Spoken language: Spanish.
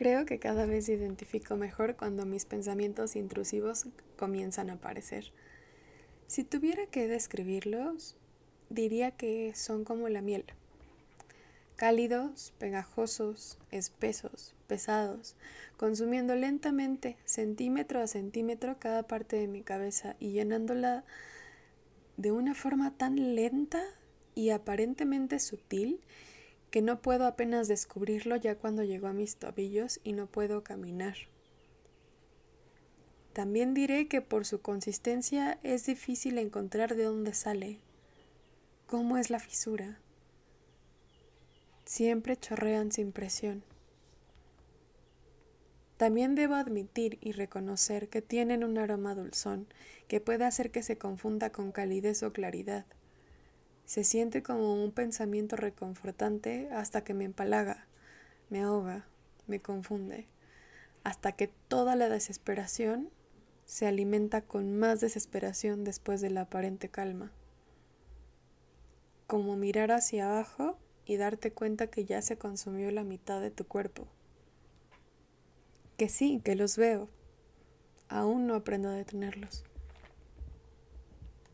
Creo que cada vez identifico mejor cuando mis pensamientos intrusivos comienzan a aparecer. Si tuviera que describirlos, diría que son como la miel. Cálidos, pegajosos, espesos, pesados, consumiendo lentamente, centímetro a centímetro, cada parte de mi cabeza y llenándola de una forma tan lenta y aparentemente sutil que no puedo apenas descubrirlo ya cuando llegó a mis tobillos y no puedo caminar. También diré que por su consistencia es difícil encontrar de dónde sale, cómo es la fisura. Siempre chorrean sin presión. También debo admitir y reconocer que tienen un aroma dulzón que puede hacer que se confunda con calidez o claridad. Se siente como un pensamiento reconfortante hasta que me empalaga, me ahoga, me confunde, hasta que toda la desesperación se alimenta con más desesperación después de la aparente calma. Como mirar hacia abajo y darte cuenta que ya se consumió la mitad de tu cuerpo. Que sí, que los veo. Aún no aprendo a detenerlos.